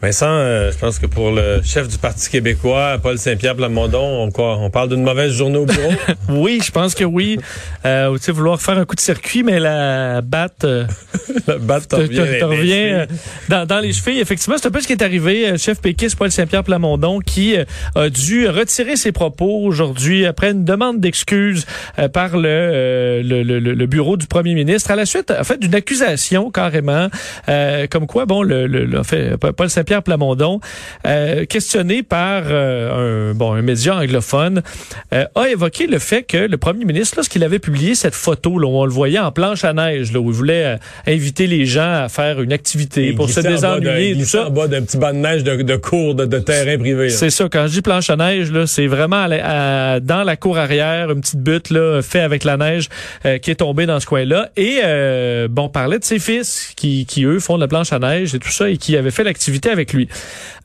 Vincent, euh, je pense que pour le chef du Parti québécois, Paul Saint-Pierre Plamondon, on, quoi, on parle d'une mauvaise journée au bureau. oui, je pense que oui. Euh, tu sais, vouloir faire un coup de circuit, mais la batte, euh, la batte te te- revient, te- te revient, euh, dans, dans les chevilles. Effectivement, c'est un peu ce qui est arrivé. Euh, Chef péquiste Paul Saint-Pierre Plamondon qui euh, a dû retirer ses propos aujourd'hui après une demande d'excuses euh, par le, le, le- bureau du premier ministre à la suite, en fait, d'une accusation carrément, euh, comme quoi, bon, le, le- le- en fait, Paul Saint-Pierre Plamondon, euh, questionné par euh, un, bon, un média anglophone, euh, a évoqué le fait que le premier ministre, lorsqu'il avait publié cette photo, là, où on le voyait en planche à neige, là, où il voulait euh, inviter les gens à faire une activité Il pour se désennuyer, il tout ça. en bas d'un petit banc de neige de, de cours de, de terrain privé. C'est ça. Quand je dis planche à neige, là, c'est vraiment à la- à- dans la cour arrière, une petite butte là, fait avec la neige euh, qui est tombée dans ce coin-là. Et euh, bon, on parlait de ses fils qui, qui eux font de la planche à neige et tout ça et qui avaient fait l'activité avec lui.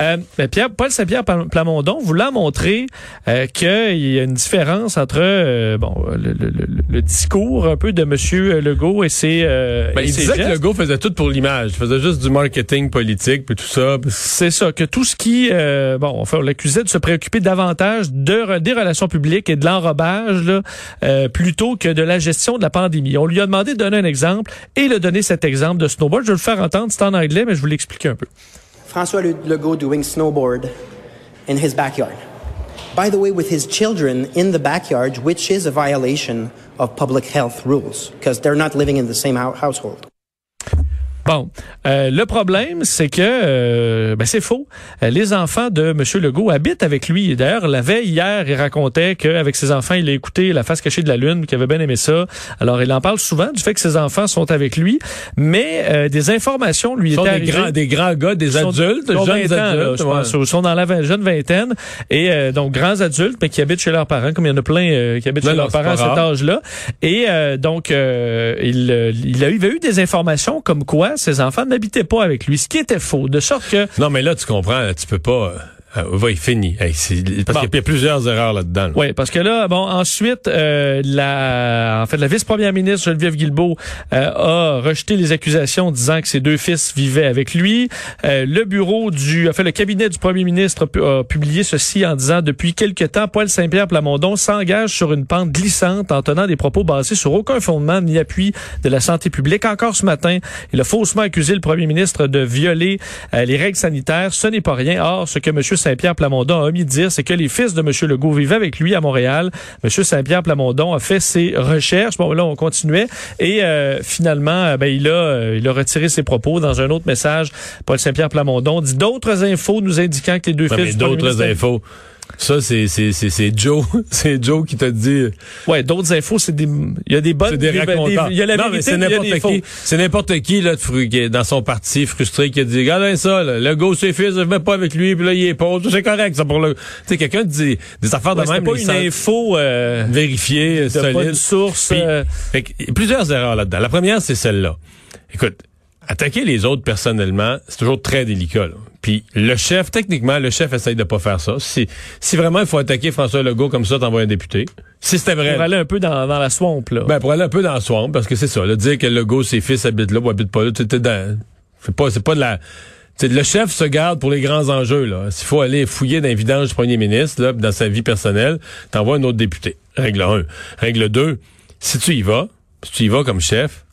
Euh, ben, Pierre, Paul Saint-Pierre Plam- Plamondon voulant montrer euh, qu'il y a une différence entre euh, bon le, le- le- le discours un peu de Monsieur Legault et ses. euh, Ben, et il ses disait que. Legault faisait tout pour l'image. Il faisait juste du marketing politique puis tout ça. Puis C'est ça, que tout ce qui, bon, enfin, on l'accusait de se préoccuper davantage de, des relations publiques et de l'enrobage, là, plutôt que de la gestion de la pandémie. On lui a demandé de donner un exemple et il a donné cet exemple de snowboard. Je vais le faire entendre, c'est en anglais, mais je vous l'explique un peu. François Legault doing snowboard in his backyard. By the way, with his children in the backyard, which is a violation of public health rules because they're not living in the same household. Bon, euh, le problème, c'est que euh, ben, c'est faux. Euh, les enfants de M. Legault habitent avec lui. D'ailleurs, la veille hier, il racontait qu'avec ses enfants, il a écouté La face cachée de la lune, qu'il avait bien aimé ça. Alors, il en parle souvent du fait que ses enfants sont avec lui, mais euh, des informations lui sont étaient des arrivées. grands, des grands gars, des adultes, jeunes 20 ans, là, adultes. je pense. Ils sont dans la vingt- jeune vingtaine et euh, donc grands adultes, mais qui habitent chez leurs parents, comme il y en a plein euh, qui habitent chez leurs parents à cet âge-là. Et euh, donc, euh, il, il, a il avait eu des informations comme quoi ses enfants n'habitaient pas avec lui, ce qui était faux, de sorte que Non, mais là, tu comprends, tu peux pas. Euh. Hey, c'est- parce Bon. qu'il y a plusieurs erreurs là-dedans. là. Oui, parce que là, bon, ensuite, euh, la, en fait, la vice-première ministre Geneviève Guilbeault euh, a rejeté les accusations disant que ses deux fils vivaient avec lui. Euh, le bureau du, en fait, le cabinet du premier ministre a, pu- a publié ceci en disant depuis quelque temps, Paul Saint-Pierre Plamondon s'engage sur une pente glissante en tenant des propos basés sur aucun fondement ni appui de la santé publique. Encore ce matin, il a faussement accusé le premier ministre de violer euh, les règles sanitaires. Ce n'est pas rien. Or, ce que M. Saint-Pierre Plamondon a omis de dire, c'est que les fils de M. Legault vivaient avec lui à Montréal. M. Saint-Pierre Plamondon a fait ses recherches. Bon, là, on continuait. Et euh, finalement, euh, ben, il, a, euh, il a retiré ses propos dans un autre message. Paul Saint-Pierre Plamondon dit d'autres infos nous indiquant que les deux fils d'autres infos. Ça, c'est, c'est, c'est, c'est Joe. c'est Joe qui t'a dit. Ouais, d'autres infos, c'est des, il y a des bonnes, C'est des racontants. il y a la non, mais vérité, c'est mais a n'importe qui. C'est n'importe qui, là, de fru- qui est dans son parti frustré qui a dit, regardez ça, là, le gars, ses fils, je vais pas avec lui, puis là, il est pauvre. C'est correct, ça, pour le, tu sais, quelqu'un dit des affaires Ouais, de même. pas une info, euh, vérifiées, de pas solides. une source, Puis, euh, fait que, il y a plusieurs erreurs là-dedans. La première, c'est celle-là. Écoute, attaquer les autres personnellement, c'est toujours très délicat. là. Puis le chef, techniquement, le chef essaye de pas faire ça. Si, si vraiment il faut attaquer François Legault comme ça, t'envoies un député. Si c'était vrai. pour aller un peu dans, dans la swamp, là. Ben, pour aller un peu dans le swamp, parce que c'est ça, là, dire que Legault, ses fils habitent là ou habitent pas là, t'es dans, c'est pas, c'est pas de la, tu sais, le chef se garde pour les grands enjeux, là. S'il faut aller fouiller dans les vidanges du premier ministre, là, dans sa vie personnelle, t'envoies un autre député. Règle 1. Règle 2. Si tu y vas, si tu y vas comme chef,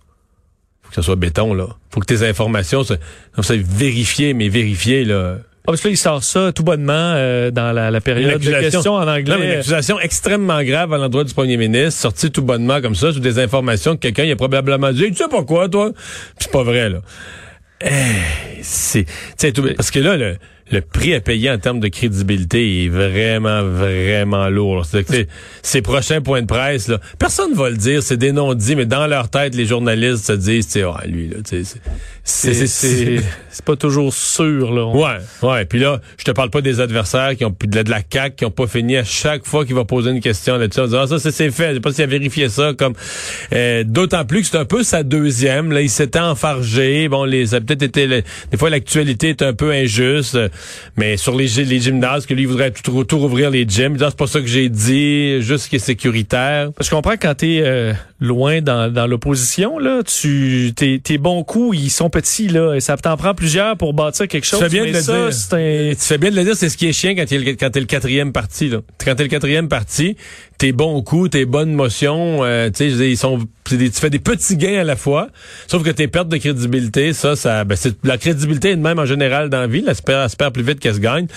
faut que ça soit béton, là. Faut que tes informations soient, soient vérifiées, mais vérifiées, là. Ah, parce que là, il sort ça tout bonnement euh, dans la, la période de questions en Non, mais une anglais. accusation extrêmement grave à l'endroit du premier ministre, sortie tout bonnement comme ça, sur des informations que quelqu'un il a probablement dit, tu sais pourquoi, toi? Puis c'est pas vrai, là. Eh, c'est, parce que là, le, le prix à payer en termes de crédibilité est vraiment, vraiment lourd. C'est-à-dire que, tu sais, ces prochains points de presse, là, personne va le dire, c'est des non-dits, mais dans leur tête, les journalistes se disent, tu sais, ah, lui, là, tu sais, c'est, C'est c'est- c'est pas toujours sûr, là. On- Ouais, ouais. Puis là, je te parle pas des adversaires qui ont de la, de la CAQ qui ont pas fini à chaque fois qu'il va poser une question là-dessus. On dit, ah, ça, c'est c'est fait. Je sais pas s'il a vérifié ça comme, euh, d'autant plus que c'est un peu sa deuxième. Là, il s'était enfargé. Bon, les, ça a peut-être été, le- des fois, l'actualité est un peu injuste. Mais sur les, gy- les gymnases, que lui, voudrait tout, tout rouvrir les gyms. C'est pas ça que j'ai dit, juste ce qui est sécuritaire. Parce qu'on comprend quand t'es euh, loin dans, dans l'opposition, là, tu tes, tes bons coups, ils sont petits, là, et ça t'en prend plusieurs pour bâtir quelque chose. fais bien de le ça, un... Tu fais bien de le dire, c'est ce qui est chiant quand t'es le, quand t'es le quatrième parti. Là. Quand t'es le quatrième parti, tes bons coups, tes bonnes motions, euh, tu sais, ils sont, des- tu fais des petits gains à la fois. Sauf que tes pertes de crédibilité, ça, ça, ben, c'est la crédibilité est de même en général dans la vie. Elle se perd, elle se perd plus vite qu'elle se gagne.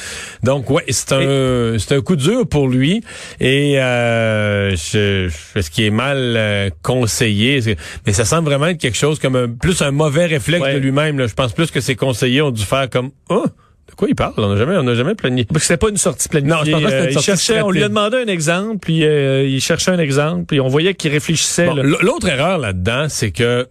Donc ouais, c'est un, c'est un coup dur pour lui. Et euh, je, je- ce qui est mal euh, conseillé, c'est- mais ça semble vraiment être quelque chose comme un, plus un mauvais réflexe Ouais. de lui-même. Je pense plus que ses conseillers ont dû faire comme, oh. De quoi il parle? On n'a jamais, on n'a jamais planifié. C'était pas une sortie planifiée. Non, je pense pas que une Euh, il sortie cherchait, on lui a demandé un exemple, puis euh, il cherchait un exemple, puis on voyait qu'il réfléchissait. Bon, L'autre erreur là-dedans, c'est que euh,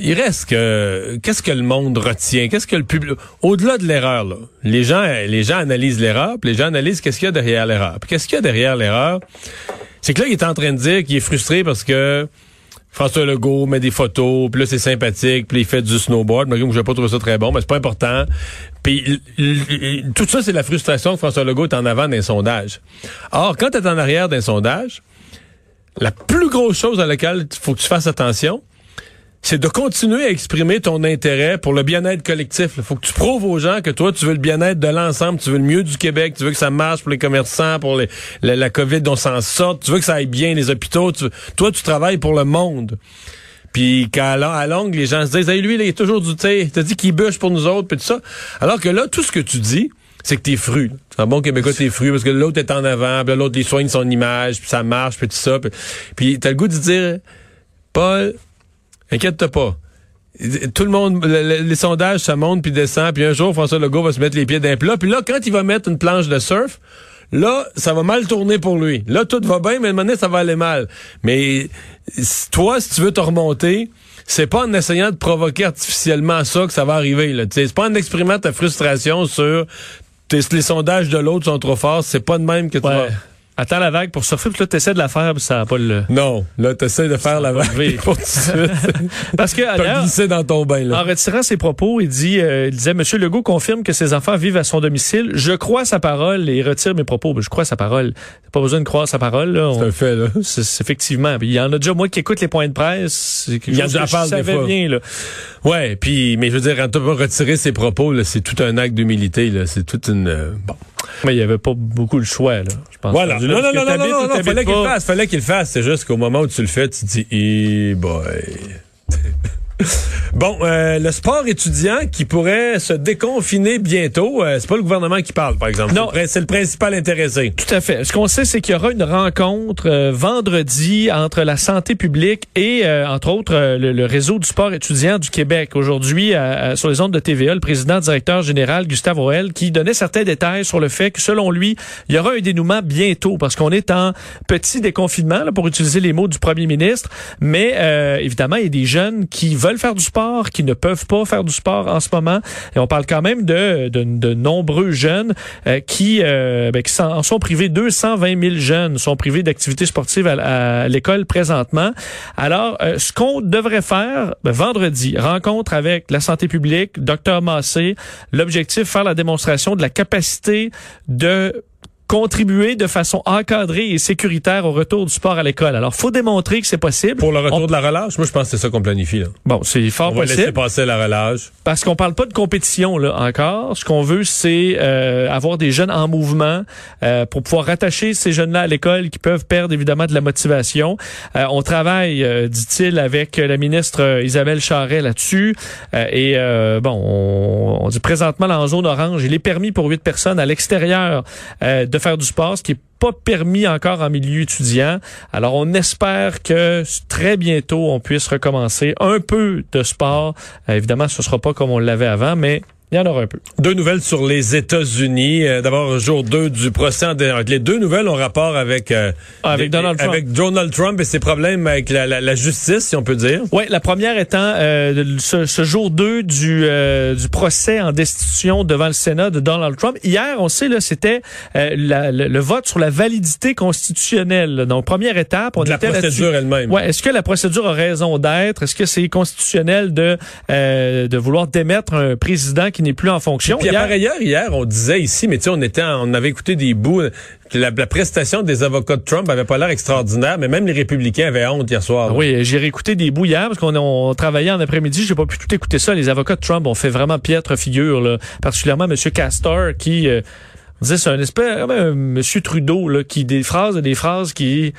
il reste que qu'est-ce que le monde retient, qu'est-ce que le public au-delà de l'erreur là, les gens les gens analysent l'erreur, puis les gens analysent qu'est-ce qu'il y a derrière l'erreur. Qu'est-ce qu'il y a derrière l'erreur? C'est que là il est en train de dire qu'il est frustré parce que François Legault met des photos, puis là c'est sympathique, puis il fait du snowboard. Que je n'ai pas trouvé ça très bon, mais c'est pas important. Puis tout ça c'est la frustration que François Legault est en avant d'un sondage. Or quand tu es en arrière d'un sondage, la plus grosse chose à laquelle il faut que tu fasses attention, c'est de continuer à exprimer ton intérêt pour le bien-être collectif. Il faut que tu prouves aux gens que toi, tu veux le bien-être de l'ensemble, tu veux le mieux du Québec, tu veux que ça marche pour les commerçants, pour la, COVID, on s'en sorte, tu veux que ça aille bien les hôpitaux, tu toi, tu travailles pour le monde. Puis qu'à à longue, les gens se disent, hey, lui, il est toujours du, sais, t'as dit qu'il bûche pour nous autres, puis tout ça. Alors que là, tout ce que tu dis, c'est que t'es fru. C'est un bon Québécois, t'es fru, parce que l'autre est en avant, puis l'autre, il soigne son image, puis ça marche, puis tout ça. Puis t'as le goût de dire, Paul, inquiète-toi pas. Tout le monde, le- le- les sondages, ça monte puis descend, puis un jour, François Legault va se mettre les pieds d'un plat, puis là, quand il va mettre une planche de surf, là, ça va mal tourner pour lui. Là, tout va bien, mais à un moment donné, ça va aller mal. Mais toi, si tu veux te remonter, c'est pas en essayant de provoquer artificiellement ça que ça va arriver. C'est pas en exprimant ta frustration sur les sondages de l'autre sont trop forts. C'est pas de même que tu Ouais. vas... Attends la vague pour surfer, puis là, t'essaies de la faire, puis ça n'a pas le... Non, là, t'essaies de faire la vague pour tout de suite. Parce que, T'as glissé dans ton bain, là. En retirant ses propos, il dit, euh, il disait, Monsieur Legault confirme que ses enfants vivent à son domicile. Je crois sa parole et retire mes propos. Ben, je crois sa parole. T'as pas besoin de croire sa parole. Là. C'est un fait, là. c'est- effectivement. Il y en a déjà moi qui écoute les points de presse. Il y en a que parle des fois. bien. Là. Ouais, puis mais je veux dire, quand tu vas retirer ses propos, là, c'est tout un acte d'humilité, là. C'est toute une. euh, bon. Mais il y avait pas beaucoup le choix. Là, je pense. Voilà. Non, non, non, non, non, non, fallait qu'il le fasse, fallait qu'il le fasse. C'est juste qu'au moment où tu le fais, tu te dis, eh boy. Bon, euh, le sport étudiant qui pourrait se déconfiner bientôt, euh, c'est pas le gouvernement qui parle, par exemple. Non. C'est le principal intéressé. Tout à fait. Ce qu'on sait, c'est qu'il y aura une rencontre euh, vendredi entre la santé publique et, euh, entre autres, euh, le, le réseau du sport étudiant du Québec. Aujourd'hui, sur les ondes de TVA, le président directeur général, Gustave Roel, qui donnait certains détails sur le fait que, selon lui, il y aura un dénouement bientôt parce qu'on est en petit déconfinement, là, pour utiliser les mots du premier ministre. Mais, euh, évidemment, il y a des jeunes qui veulent faire du sport, qui ne peuvent pas faire du sport en ce moment. Et on parle quand même de, de, de nombreux jeunes euh, qui, euh, ben, qui en sont privés. 220 000 jeunes sont privés d'activités sportives à, à l'école présentement. Alors, euh, ce qu'on devrait faire ben, vendredi, rencontre avec la santé publique, docteur Massé, l'objectif, faire la démonstration de la capacité de contribuer de façon encadrée et sécuritaire au retour du sport à l'école. Alors, faut démontrer que c'est possible. Pour le retour On- de la relâche, moi je pense que c'est ça qu'on planifie. Là. Bon, c'est fort On va possible. laisser passer la relâche. Parce qu'on parle pas de compétition là encore. Ce qu'on veut, c'est euh, avoir des jeunes en mouvement euh, pour pouvoir rattacher ces jeunes-là à l'école qui peuvent perdre évidemment de la motivation. Euh, on travaille, euh, dit-il, avec la ministre euh, Isabelle Charret là-dessus. Euh, et euh, bon, on, on dit présentement là, en zone orange, il est permis pour huit personnes à l'extérieur euh, de faire du sport, ce qui est pas permis encore en milieu étudiant. Alors, on espère que très bientôt, on puisse recommencer un peu de sport. Euh, évidemment, ce sera pas comme on l'avait avant, mais il y en aura un peu. Deux nouvelles sur les États-Unis. Euh, D'abord, jour 2 du procès. en Les deux nouvelles ont rapport avec euh, Ah, avec les- Donald Trump. avec Donald Trump et ses problèmes avec la, la- la justice, si on peut dire. Oui, la première étant euh, ce, ce jour 2 du, euh, du procès en destitution devant le Sénat de Donald Trump. Hier, on sait, là, c'était euh, la- le, vote sur la validité constitutionnelle. Donc, première étape, on De la était là-dessus. procédure elle-même. Ouais, est-ce que la procédure a raison d'être? Est-ce que c'est constitutionnel de, euh, de vouloir démettre un président qui qui n'est plus en fonction. Puis, Hier- par ailleurs, hier, on disait ici, mais tu sais, on était, en- on avait écouté des bouts. La, la prestation des avocats de Trump avait pas l'air extraordinaire, mais même les républicains avaient honte hier soir. Oui, j'ai réécouté des bouts hier parce qu'on on travaillait en après-midi. J'ai pas pu tout écouter ça. Les avocats de Trump ont fait vraiment piètre figure, là. particulièrement M. Castor qui euh, on disait c'est un espèce un M. Trudeau là, qui des phrases des phrases qui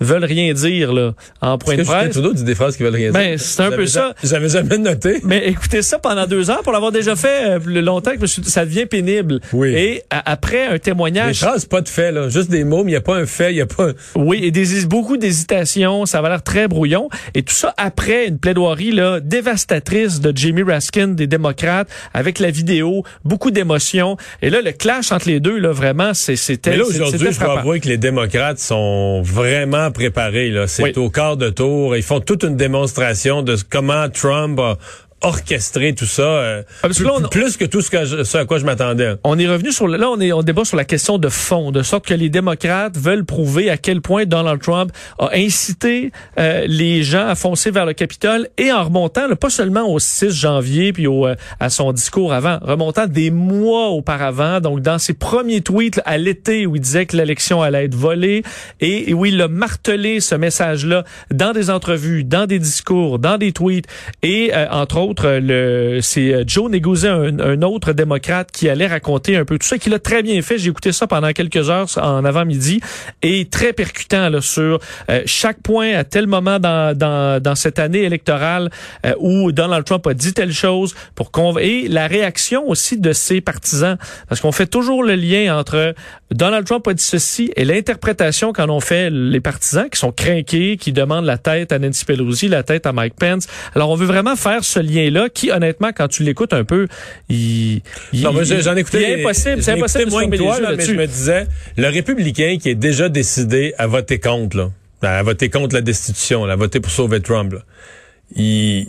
veulent rien dire là en point de presse. Trudeau dit des phrases qui veulent rien Ben, dire? c'est un peu ça. ja- J'avais jamais noté. Mais écoutez ça pendant deux heures pour l'avoir déjà fait euh, le longtemps que ça devient pénible. Oui. Et après un Des témoignage phrases, pas de fait, là. Juste des mots, mais il n'y a pas un fait, il n'y a pas. Oui, et des, beaucoup d'hésitation, ça va l'air très brouillon. Et tout ça après une plaidoirie là, dévastatrice de Jamie Raskin des démocrates, avec la vidéo, beaucoup d'émotions. Et là, le clash entre les deux, là, vraiment, c'est- c'était Mais là, aujourd'hui, je dois avouer que les démocrates sont vraiment préparés, là. C'est Oui. au quart de tour. Ils font toute une démonstration de comment Trump a orchestré tout ça. euh, Ah, plus, on- plus que tout ce, que je- ce à quoi je m'attendais. On est revenu sur le, là on est on débat sur la question de fond de sorte que les démocrates veulent prouver à quel point Donald Trump a incité euh, les gens à foncer vers le Capitole et en remontant là, pas seulement au 6 janvier puis au, euh, à son discours avant remontant des mois auparavant donc dans ses premiers tweets là, à l'été où il disait que l'élection allait être volée et, et où il a martelé ce message là dans des entrevues dans des discours dans des tweets et euh, entre autres le c'est euh, Joe Neguzzi un, un autre démocrate qui allait raconter un peu tout ça qu'il a très bien fait. J'ai écouté ça pendant quelques heures en avant-midi et très percutant sur euh, chaque point à tel moment dans, dans, dans cette année électorale euh, où Donald Trump a dit telle chose pour et la réaction aussi de ses partisans parce qu'on fait toujours le lien entre Donald Trump a dit ceci et l'interprétation qu'en ont fait les partisans qui sont craqués, qui demandent la tête à Nancy Pelosi, la tête à Mike Pence. Alors on veut vraiment faire ce lien-là qui honnêtement quand tu l'écoutes un peu, il, il Non, j'ai- j'en ai écouté. il est impossible, c'est impossible de moins que toi, là, mais je me disais, le républicain qui est déjà décidé à voter contre, là, à voter contre la destitution, là, à voter pour sauver Trump, là, il,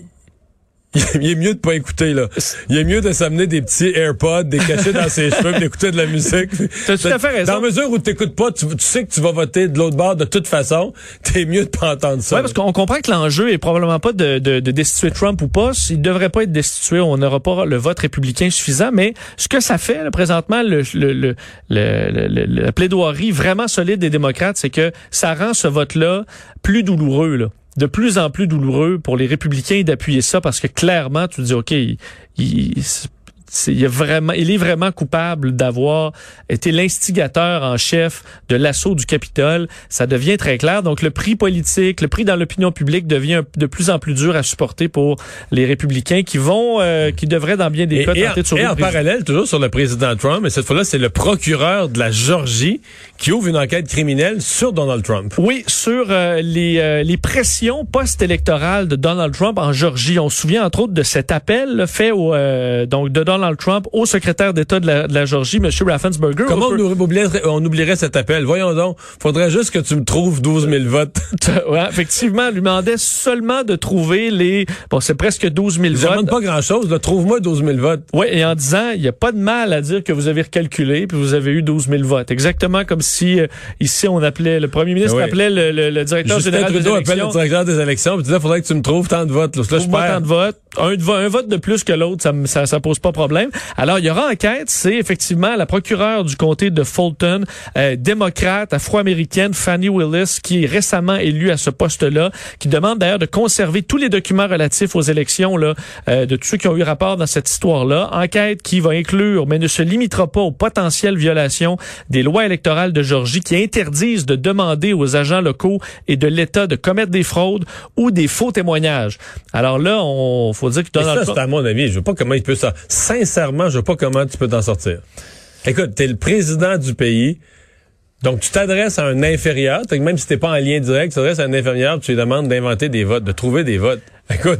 il est mieux de pas écouter, là. Il est mieux de s'amener des petits AirPods, des cachets dans ses cheveux, d'écouter de la musique. T'as tout à fait raison. Dans la mesure où t'écoutes pas, tu, tu sais que tu vas voter de l'autre bord de toute façon, t'es mieux de pas entendre ça. Oui, parce qu'on comprend que l'enjeu est probablement pas de, de, de destituer Trump ou pas. Il devrait pas être destitué. On n'aura pas le vote républicain suffisant. Mais ce que ça fait là, présentement, le, le- le- le- la plaidoirie vraiment solide des démocrates, c'est que ça rend ce vote-là plus douloureux. Là. De plus en plus douloureux pour les républicains d'appuyer ça parce que clairement, tu dis, OK, il- il, est vraiment, il est vraiment coupable d'avoir été l'instigateur en chef de l'assaut du Capitole. Ça devient très clair. Donc, le prix politique, le prix dans l'opinion publique devient de plus en plus dur à supporter pour les républicains qui vont, euh, qui devraient dans bien des Et, cas et en, tenter de sauver et en parallèle, toujours sur le président Trump, et cette fois-là, c'est le procureur de la Georgie qui ouvre une enquête criminelle sur Donald Trump. Oui, sur euh, les, euh, les pressions post-électorales de Donald Trump en Georgie. On se souvient entre autres de cet appel là, fait au, euh, donc de Donald Trump au secrétaire d'État de la, de la Georgie, M. Raffensperger. Comment On on, oublierait, on oublierait cet appel? Voyons donc. Faudrait juste que tu me trouves 12 000 votes. Ouais, effectivement, lui demandait seulement de trouver les... Bon, c'est presque 12 000 Je demande votes. pas grand-chose. Trouve-moi 12 000 votes. Oui, et en disant, il n'y a pas de mal à dire que vous avez recalculé puis vous avez eu 12 000 votes. Exactement comme si, euh, ici, on appelait, le premier ministre Oui. appelait le, le- le directeur Justin général des Trudeau appelle le élections. directeur des élections et disait faudrait que tu me trouves tant de votes. Là, je perds. tant de votes. Un, un vote de plus que l'autre, ça, ça, ça pose pas problème. Alors, il y aura enquête. C'est effectivement la procureure du comté de Fulton, euh, démocrate, afro-américaine, Fannie Willis, qui est récemment élue à ce poste-là, qui demande d'ailleurs de conserver tous les documents relatifs aux élections là, euh, de tous ceux qui ont eu rapport dans cette histoire-là. Enquête qui va inclure, mais ne se limitera pas aux potentielles violations des lois électorales de Georgie qui interdisent de demander aux agents locaux et de l'État de commettre des fraudes ou des faux témoignages. Alors là, on faut dire que Donald ça, Trump... c'est à mon avis. Je vois pas comment il peut ça. Sincèrement, je vois pas comment tu peux t'en sortir. Écoute, t'es le président du pays. Donc, tu t'adresses à un inférieur, même si t'es pas en lien direct, tu t'adresses à un inférieur, tu lui demandes d'inventer des votes, de trouver des votes. Écoute,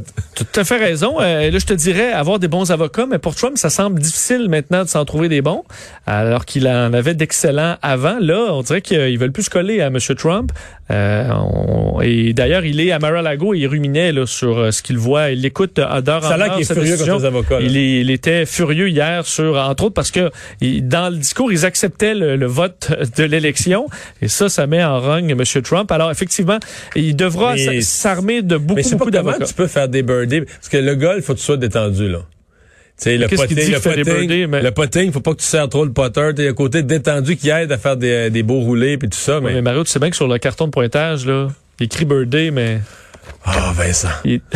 Tu as fait raison. Euh, là, je te dirais avoir des bons avocats, mais pour Trump, ça semble difficile maintenant de s'en trouver des bons, alors qu'il en avait d'excellents avant. Là, on dirait qu'ils veulent plus se coller à M. Trump. Euh, on- et d'ailleurs, il est à Mar-a-Lago et il ruminait là, sur euh, ce qu'il voit. Il l'écoute euh, d'heure en heure. qu'il est cette furieux contre les avocats. Il, est- il était furieux hier sur, entre autres, parce que il- dans le discours, ils acceptaient le, le vote de l'élection. Et ça, ça met en rogne M. Trump. Alors, effectivement, il devra s'armer de beaucoup, Mais beaucoup d'avocats. tu peux faire des birdies. Parce que le golf, faut que tu sois détendu, là. Sais, le birdies, mais- le faut pas que tu sers trop le potter. T'as un côté détendu qui aide à faire des, des beaux roulés puis tout ça. Ouais, Mais, mais Mario, tu sais bien que sur le carton de pointage, là, il écrit birthday, mais ah Vincent. il-